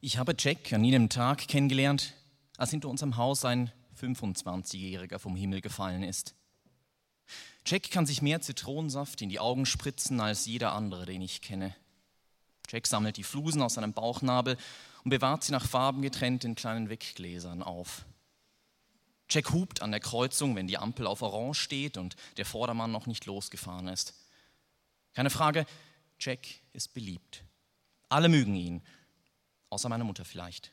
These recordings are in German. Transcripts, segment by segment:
Ich habe Jack an jenem Tag kennengelernt, als hinter unserem Haus ein 25-Jähriger vom Himmel gefallen ist. Jack kann sich mehr Zitronensaft in die Augen spritzen als jeder andere, den ich kenne. Jack sammelt die Flusen aus seinem Bauchnabel und bewahrt sie nach Farben getrennt in kleinen Weggläsern auf. Jack hupt an der Kreuzung, wenn die Ampel auf Orange steht und der Vordermann noch nicht losgefahren ist. Keine Frage, Jack ist beliebt. Alle mögen ihn, außer meine Mutter vielleicht.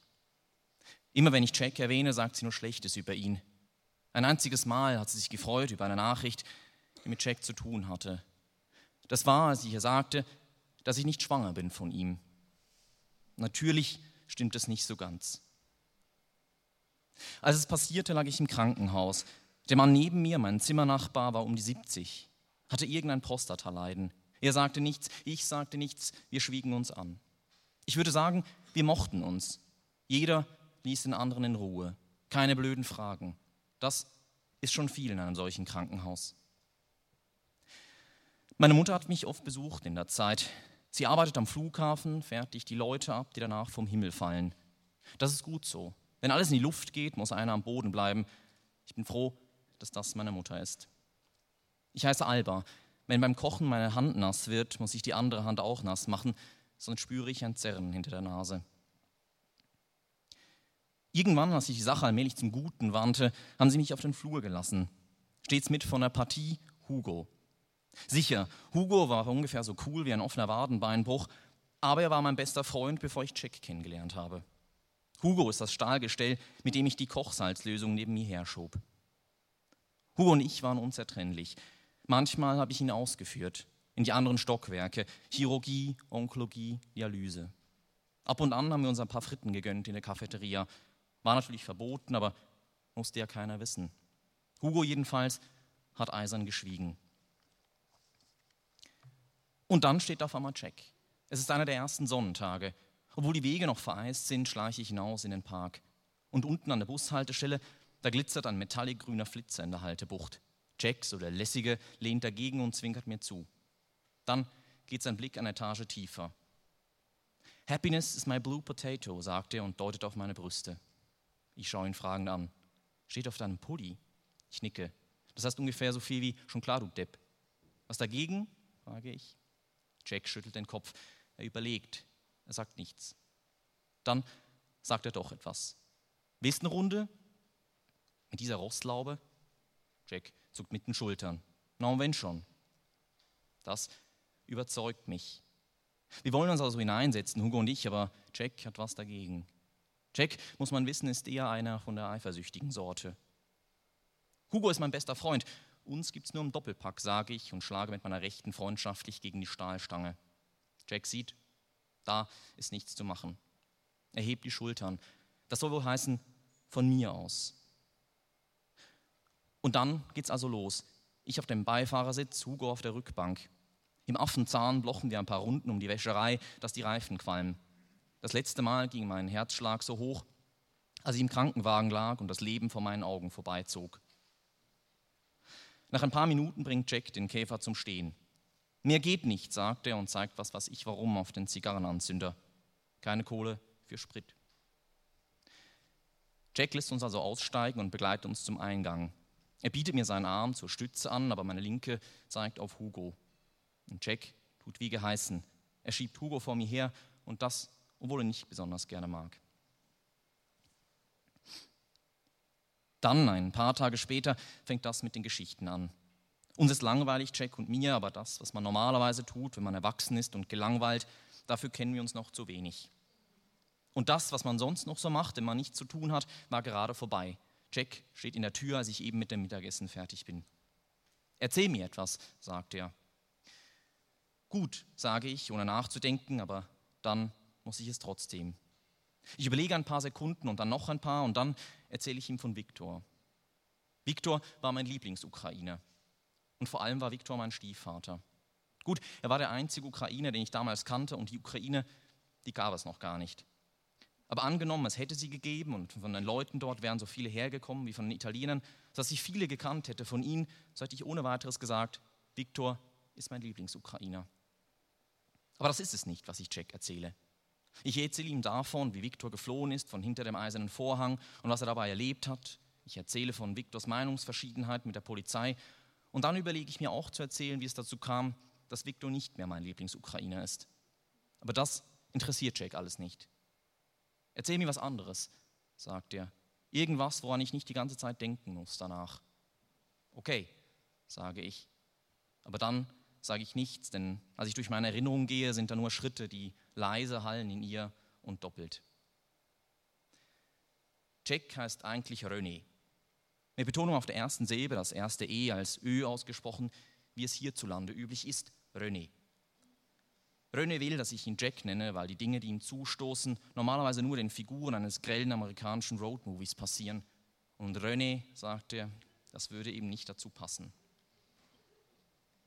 Immer wenn ich Jack erwähne, sagt sie nur Schlechtes über ihn. Ein einziges Mal hat sie sich gefreut über eine Nachricht, die mit Jack zu tun hatte. Das war, als ich ihr sagte, dass ich nicht schwanger bin von ihm. Natürlich stimmt es nicht so ganz. Als es passierte, lag ich im Krankenhaus. Der Mann neben mir, mein Zimmernachbar, war um die 70, hatte irgendein Prostataleiden. Er sagte nichts, ich sagte nichts, wir schwiegen uns an. Ich würde sagen, wir mochten uns. Jeder ließ den anderen in Ruhe. Keine blöden Fragen. Das ist schon viel in einem solchen Krankenhaus. Meine Mutter hat mich oft besucht in der Zeit. Sie arbeitet am Flughafen, fertigt die Leute ab, die danach vom Himmel fallen. Das ist gut so. Wenn alles in die Luft geht, muss einer am Boden bleiben. Ich bin froh, dass das meine Mutter ist. Ich heiße Alba. Wenn beim Kochen meine Hand nass wird, muss ich die andere Hand auch nass machen, sonst spüre ich ein Zerren hinter der Nase. Irgendwann, als sich die Sache allmählich zum Guten wandte, haben sie mich auf den Flur gelassen. Stets mit von der Partie Hugo. Sicher, Hugo war ungefähr so cool wie ein offener Wadenbeinbruch, aber er war mein bester Freund, bevor ich Jack kennengelernt habe. Hugo ist das Stahlgestell, mit dem ich die Kochsalzlösung neben mir herschob. Hugo und ich waren unzertrennlich. Manchmal habe ich ihn ausgeführt, in die anderen Stockwerke, Chirurgie, Onkologie, Dialyse. Ab und an haben wir uns ein paar Fritten gegönnt in der Cafeteria. War natürlich verboten, aber musste ja keiner wissen. Hugo jedenfalls hat eisern geschwiegen. Und dann steht auf einmal Jack. Es ist einer der ersten Sonnentage. Obwohl die Wege noch vereist sind, schleiche ich hinaus in den Park. Und unten an der Bushaltestelle, da glitzert ein metalliggrüner Flitzer in der Haltebucht. Jack, so der Lässige, lehnt dagegen und zwinkert mir zu. Dann geht sein Blick eine Etage tiefer. Happiness is my blue potato, sagt er und deutet auf meine Brüste. Ich schaue ihn fragend an. Steht auf deinem Pulli? Ich nicke. Das heißt ungefähr so viel wie, schon klar, du Depp. Was dagegen? frage ich. Jack schüttelt den Kopf. Er überlegt. Er sagt nichts. Dann sagt er doch etwas. Westenrunde? Mit dieser Rostlaube? Jack zuckt mit den Schultern. Na und wenn schon. Das überzeugt mich. Wir wollen uns also hineinsetzen, Hugo und ich, aber Jack hat was dagegen. Jack, muss man wissen, ist eher einer von der eifersüchtigen Sorte. Hugo ist mein bester Freund. Uns gibt's nur im Doppelpack, sage ich und schlage mit meiner Rechten freundschaftlich gegen die Stahlstange. Jack sieht, da ist nichts zu machen. Er hebt die Schultern. Das soll wohl heißen, von mir aus. Und dann geht's also los. Ich auf dem Beifahrersitz, Hugo auf der Rückbank. Im Affenzahn blochen wir ein paar Runden um die Wäscherei, dass die Reifen qualmen. Das letzte Mal ging mein Herzschlag so hoch, als ich im Krankenwagen lag und das Leben vor meinen Augen vorbeizog. Nach ein paar Minuten bringt Jack den Käfer zum Stehen. Mehr geht nicht, sagt er und zeigt was was ich warum auf den Zigarrenanzünder. Keine Kohle für Sprit. Jack lässt uns also aussteigen und begleitet uns zum Eingang. Er bietet mir seinen Arm zur Stütze an, aber meine linke zeigt auf Hugo. Und Jack tut wie geheißen. Er schiebt Hugo vor mir her und das, obwohl er nicht besonders gerne mag. Dann, ein paar Tage später, fängt das mit den Geschichten an. Uns ist langweilig, Jack und mir, aber das, was man normalerweise tut, wenn man erwachsen ist und gelangweilt, dafür kennen wir uns noch zu wenig. Und das, was man sonst noch so macht, wenn man nichts zu tun hat, war gerade vorbei. Jack steht in der Tür, als ich eben mit dem Mittagessen fertig bin. Erzähl mir etwas, sagt er. Gut, sage ich, ohne nachzudenken, aber dann muss ich es trotzdem. Ich überlege ein paar Sekunden und dann noch ein paar und dann erzähle ich ihm von Viktor. Viktor war mein Lieblingsukrainer. Und vor allem war Viktor mein Stiefvater. Gut, er war der einzige Ukrainer, den ich damals kannte und die Ukraine, die gab es noch gar nicht. Aber angenommen, es hätte sie gegeben und von den Leuten dort wären so viele hergekommen wie von den Italienern, dass ich viele gekannt hätte von ihnen, so hätte ich ohne weiteres gesagt, Viktor ist mein Lieblingsukrainer. Aber das ist es nicht, was ich Jack erzähle. Ich erzähle ihm davon, wie Viktor geflohen ist von hinter dem eisernen Vorhang und was er dabei erlebt hat. Ich erzähle von Viktors Meinungsverschiedenheit mit der Polizei. Und dann überlege ich mir auch zu erzählen, wie es dazu kam, dass Viktor nicht mehr mein Lieblingsukrainer ist. Aber das interessiert Jack alles nicht. Erzähl mir was anderes, sagt er. Irgendwas, woran ich nicht die ganze Zeit denken muss danach. Okay, sage ich. Aber dann sage ich nichts, denn als ich durch meine Erinnerung gehe, sind da nur Schritte, die leise hallen in ihr und doppelt. Jack heißt eigentlich René. Mit Betonung auf der ersten Silbe, das erste E als Ö ausgesprochen, wie es hierzulande üblich ist, René. René will, dass ich ihn Jack nenne, weil die Dinge, die ihm zustoßen, normalerweise nur den Figuren eines grellen amerikanischen Roadmovies passieren. Und René, sagt er, das würde ihm nicht dazu passen.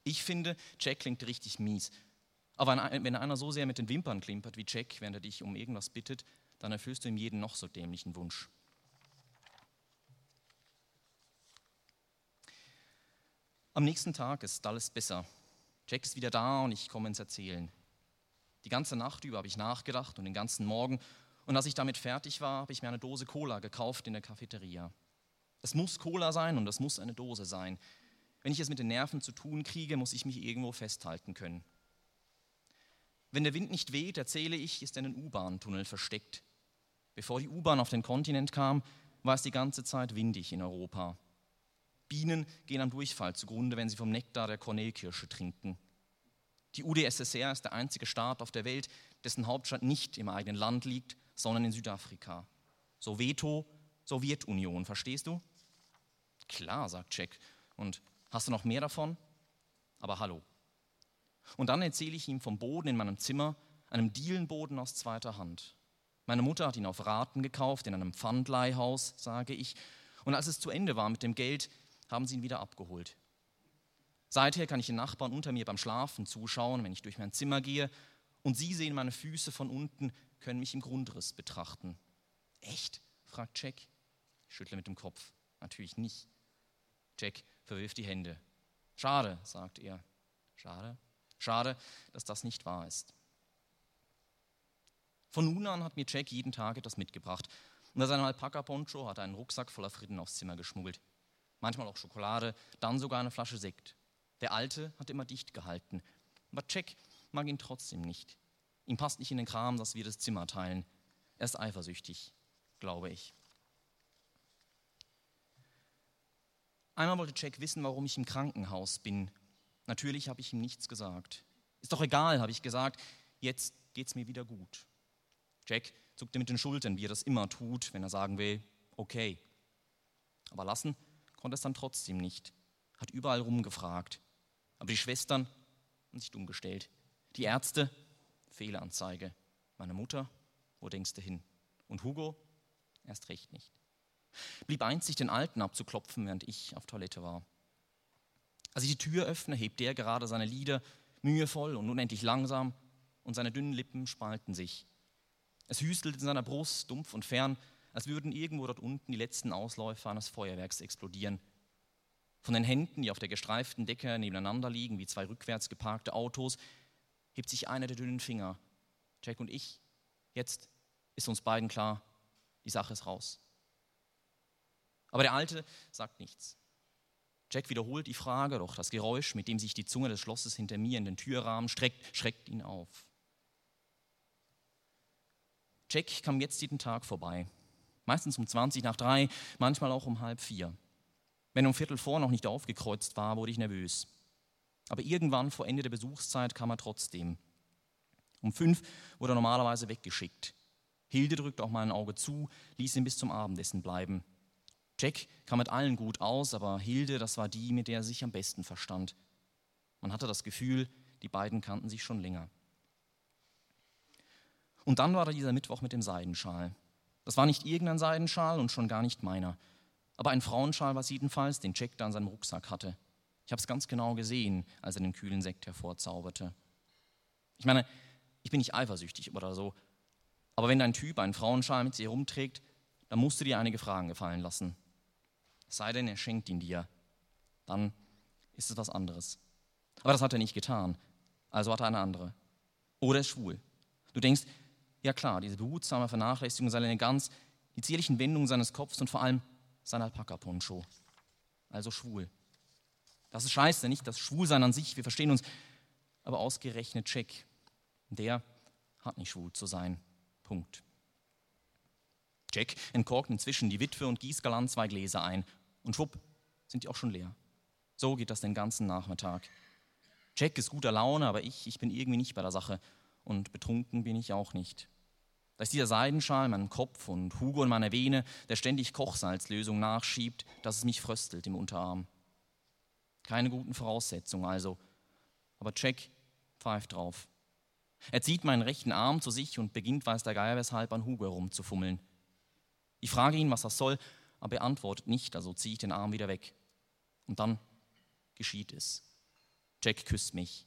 Ich finde, Jack klingt richtig mies. Aber wenn einer so sehr mit den Wimpern klimpert wie Jack, während er dich um irgendwas bittet, dann erfüllst du ihm jeden noch so dämlichen Wunsch. Am nächsten Tag ist alles besser. Jack ist wieder da und ich komme ins Erzählen. Die ganze Nacht über habe ich nachgedacht und den ganzen Morgen. Und als ich damit fertig war, habe ich mir eine Dose Cola gekauft in der Cafeteria. Es muss Cola sein und es muss eine Dose sein. Wenn ich es mit den Nerven zu tun kriege, muss ich mich irgendwo festhalten können. Wenn der Wind nicht weht, erzähle ich, ist ein U-Bahn-Tunnel versteckt. Bevor die U-Bahn auf den Kontinent kam, war es die ganze Zeit windig in Europa. Bienen gehen am Durchfall zugrunde, wenn sie vom Nektar der Kornelkirsche trinken. Die UdSSR ist der einzige Staat auf der Welt, dessen Hauptstadt nicht im eigenen Land liegt, sondern in Südafrika. Soweto, Sowjetunion, verstehst du? Klar, sagt Jack und Hast du noch mehr davon? Aber hallo. Und dann erzähle ich ihm vom Boden in meinem Zimmer, einem Dielenboden aus zweiter Hand. Meine Mutter hat ihn auf Raten gekauft in einem Pfandleihhaus, sage ich. Und als es zu Ende war mit dem Geld, haben sie ihn wieder abgeholt. Seither kann ich den Nachbarn unter mir beim Schlafen zuschauen, wenn ich durch mein Zimmer gehe. Und sie sehen meine Füße von unten, können mich im Grundriss betrachten. Echt? fragt Jack. Ich schüttle mit dem Kopf. Natürlich nicht. Jack, verwirft die Hände. Schade, sagt er. Schade. Schade, dass das nicht wahr ist. Von nun an hat mir Jack jeden Tag etwas mitgebracht. Unter seinem Alpaka-Poncho hat er einen Rucksack voller Fritten aufs Zimmer geschmuggelt. Manchmal auch Schokolade, dann sogar eine Flasche Sekt. Der Alte hat immer dicht gehalten. Aber Jack mag ihn trotzdem nicht. Ihm passt nicht in den Kram, dass wir das Zimmer teilen. Er ist eifersüchtig, glaube ich. Einmal wollte Jack wissen, warum ich im Krankenhaus bin. Natürlich habe ich ihm nichts gesagt. Ist doch egal, habe ich gesagt. Jetzt geht's mir wieder gut. Jack zuckte mit den Schultern, wie er das immer tut, wenn er sagen will, okay. Aber lassen konnte es dann trotzdem nicht. Hat überall rumgefragt. Aber die Schwestern haben sich dumm gestellt. Die Ärzte, Fehlanzeige. Meine Mutter, wo denkst du hin? Und Hugo? Erst recht nicht blieb einzig den Alten abzuklopfen, während ich auf Toilette war. Als ich die Tür öffne, hebt er gerade seine Lider, mühevoll und unendlich langsam, und seine dünnen Lippen spalten sich. Es hüstelt in seiner Brust, dumpf und fern, als würden irgendwo dort unten die letzten Ausläufer eines Feuerwerks explodieren. Von den Händen, die auf der gestreiften Decke nebeneinander liegen, wie zwei rückwärts geparkte Autos, hebt sich einer der dünnen Finger. Jack und ich, jetzt ist uns beiden klar, die Sache ist raus. Aber der Alte sagt nichts. Jack wiederholt die Frage, doch das Geräusch, mit dem sich die Zunge des Schlosses hinter mir in den Türrahmen streckt, schreckt ihn auf. Jack kam jetzt jeden Tag vorbei. Meistens um 20 nach drei, manchmal auch um halb vier. Wenn um Viertel vor noch nicht aufgekreuzt war, wurde ich nervös. Aber irgendwann vor Ende der Besuchszeit kam er trotzdem. Um fünf wurde er normalerweise weggeschickt. Hilde drückte auch mal ein Auge zu, ließ ihn bis zum Abendessen bleiben. Jack kam mit allen gut aus, aber Hilde, das war die, mit der er sich am besten verstand. Man hatte das Gefühl, die beiden kannten sich schon länger. Und dann war da dieser Mittwoch mit dem Seidenschal. Das war nicht irgendein Seidenschal und schon gar nicht meiner. Aber ein Frauenschal war es jedenfalls, den Jack da in seinem Rucksack hatte. Ich habe es ganz genau gesehen, als er den kühlen Sekt hervorzauberte. Ich meine, ich bin nicht eifersüchtig oder so. Aber wenn dein Typ einen Frauenschal mit sich herumträgt, dann musst du dir einige Fragen gefallen lassen. Sei denn, er schenkt ihn dir. Dann ist es was anderes. Aber das hat er nicht getan. Also hat er eine andere. Oder ist schwul. Du denkst, Ja klar, diese behutsame Vernachlässigung seiner Eleganz, die zierlichen Wendungen seines Kopfs und vor allem sein Alpaka-Poncho. Also schwul. Das ist scheiße, nicht das Schwulsein an sich, wir verstehen uns, aber ausgerechnet Check, der hat nicht schwul zu sein. Punkt. Jack entkorkt inzwischen die Witwe und gießt galant zwei Gläser ein. Und schwupp, sind die auch schon leer. So geht das den ganzen Nachmittag. Jack ist guter Laune, aber ich, ich bin irgendwie nicht bei der Sache. Und betrunken bin ich auch nicht. Da ist dieser Seidenschal in meinem Kopf und Hugo in meiner Vene, der ständig Kochsalzlösung nachschiebt, dass es mich fröstelt im Unterarm. Keine guten Voraussetzungen also. Aber Jack pfeift drauf. Er zieht meinen rechten Arm zu sich und beginnt, weiß der Geier weshalb, an Hugo herumzufummeln. Ich frage ihn, was das soll, aber er antwortet nicht, also ziehe ich den Arm wieder weg. Und dann geschieht es. Jack küsst mich.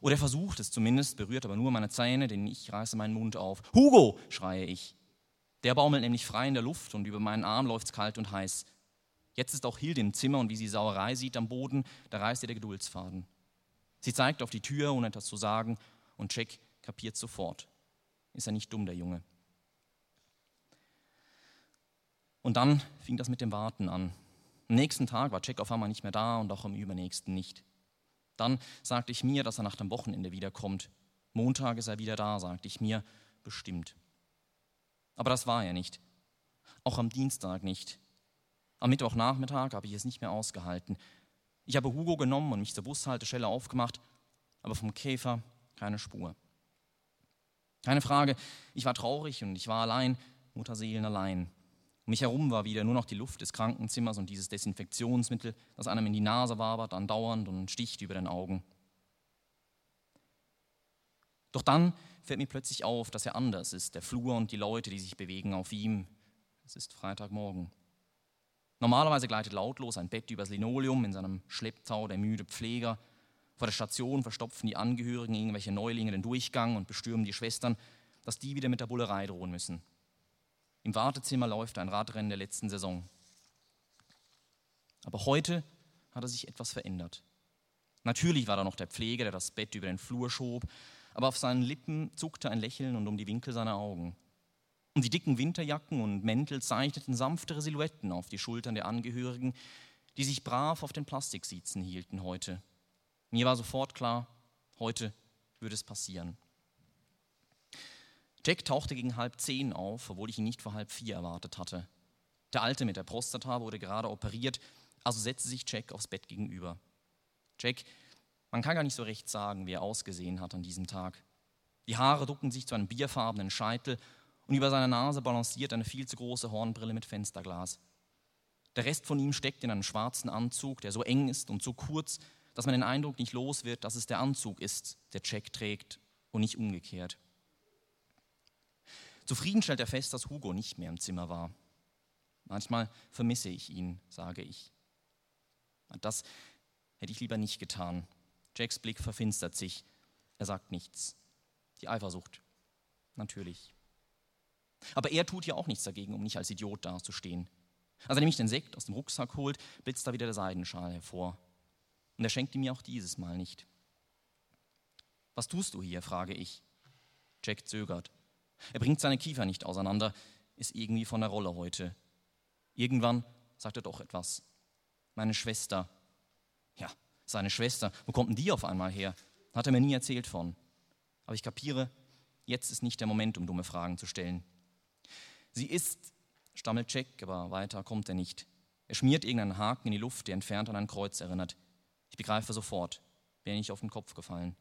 Oder er versucht es zumindest, berührt aber nur meine Zähne, denn ich reiße meinen Mund auf. Hugo, schreie ich. Der baumelt nämlich frei in der Luft und über meinen Arm läuft es kalt und heiß. Jetzt ist auch Hilde im Zimmer und wie sie Sauerei sieht am Boden, da reißt ihr der Geduldsfaden. Sie zeigt auf die Tür, ohne etwas zu sagen, und Jack kapiert sofort. Ist er nicht dumm, der Junge. Und dann fing das mit dem Warten an. Am nächsten Tag war Jack auf einmal nicht mehr da und auch am übernächsten nicht. Dann sagte ich mir, dass er nach dem Wochenende wiederkommt. Montag ist er wieder da, sagte ich mir, bestimmt. Aber das war er nicht. Auch am Dienstag nicht. Am Mittwochnachmittag habe ich es nicht mehr ausgehalten. Ich habe Hugo genommen und mich zur Bushaltestelle aufgemacht, aber vom Käfer keine Spur. Keine Frage, ich war traurig und ich war allein, Mutterseelen allein. Mich herum war wieder nur noch die Luft des Krankenzimmers und dieses Desinfektionsmittel, das einem in die Nase wabert, andauernd und sticht über den Augen. Doch dann fällt mir plötzlich auf, dass er anders ist, der Flur und die Leute, die sich bewegen auf ihm. Es ist Freitagmorgen. Normalerweise gleitet lautlos ein Bett übers Linoleum in seinem Schlepptau der müde Pfleger. Vor der Station verstopfen die Angehörigen irgendwelche Neulinge den Durchgang und bestürmen die Schwestern, dass die wieder mit der Bullerei drohen müssen. Im Wartezimmer läuft ein Radrennen der letzten Saison. Aber heute hatte sich etwas verändert. Natürlich war da noch der Pfleger, der das Bett über den Flur schob, aber auf seinen Lippen zuckte ein Lächeln und um die Winkel seiner Augen. Und die dicken Winterjacken und Mäntel zeichneten sanftere Silhouetten auf die Schultern der Angehörigen, die sich brav auf den Plastiksitzen hielten heute. Mir war sofort klar, heute würde es passieren. Jack tauchte gegen halb zehn auf, obwohl ich ihn nicht vor halb vier erwartet hatte. Der Alte mit der Prostata wurde gerade operiert, also setzte sich Jack aufs Bett gegenüber. Jack, man kann gar nicht so recht sagen, wie er ausgesehen hat an diesem Tag. Die Haare ducken sich zu einem bierfarbenen Scheitel und über seiner Nase balanciert eine viel zu große Hornbrille mit Fensterglas. Der Rest von ihm steckt in einem schwarzen Anzug, der so eng ist und so kurz, dass man den Eindruck nicht los wird, dass es der Anzug ist, der Jack trägt und nicht umgekehrt. Zufrieden stellt er fest, dass Hugo nicht mehr im Zimmer war. Manchmal vermisse ich ihn, sage ich. Das hätte ich lieber nicht getan. Jacks Blick verfinstert sich. Er sagt nichts. Die Eifersucht. Natürlich. Aber er tut ja auch nichts dagegen, um nicht als Idiot dazustehen. Als er nämlich den Sekt aus dem Rucksack holt, blitzt da wieder der Seidenschal hervor. Und er schenkt ihm ja auch dieses Mal nicht. Was tust du hier? frage ich. Jack zögert. Er bringt seine Kiefer nicht auseinander, ist irgendwie von der Rolle heute. Irgendwann sagt er doch etwas. Meine Schwester. Ja, seine Schwester. Wo kommt denn die auf einmal her? Hat er mir nie erzählt von. Aber ich kapiere, jetzt ist nicht der Moment, um dumme Fragen zu stellen. Sie ist, stammelt Jack, aber weiter kommt er nicht. Er schmiert irgendeinen Haken in die Luft, der entfernt an ein Kreuz erinnert. Ich begreife sofort, wäre nicht auf den Kopf gefallen.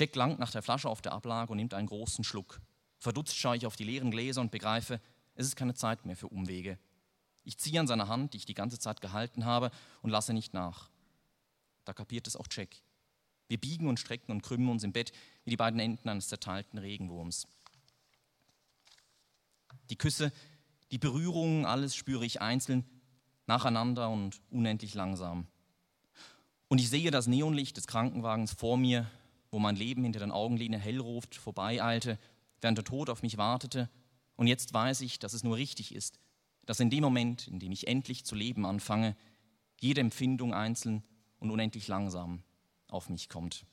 Jack langt nach der Flasche auf der Ablage und nimmt einen großen Schluck. Verdutzt schaue ich auf die leeren Gläser und begreife, es ist keine Zeit mehr für Umwege. Ich ziehe an seiner Hand, die ich die ganze Zeit gehalten habe, und lasse nicht nach. Da kapiert es auch Jack. Wir biegen und strecken und krümmen uns im Bett wie die beiden Enden eines zerteilten Regenwurms. Die Küsse, die Berührungen, alles spüre ich einzeln, nacheinander und unendlich langsam. Und ich sehe das Neonlicht des Krankenwagens vor mir wo mein Leben hinter den Augenlinien hellruft, vorbeieilte, während der Tod auf mich wartete. Und jetzt weiß ich, dass es nur richtig ist, dass in dem Moment, in dem ich endlich zu leben anfange, jede Empfindung einzeln und unendlich langsam auf mich kommt.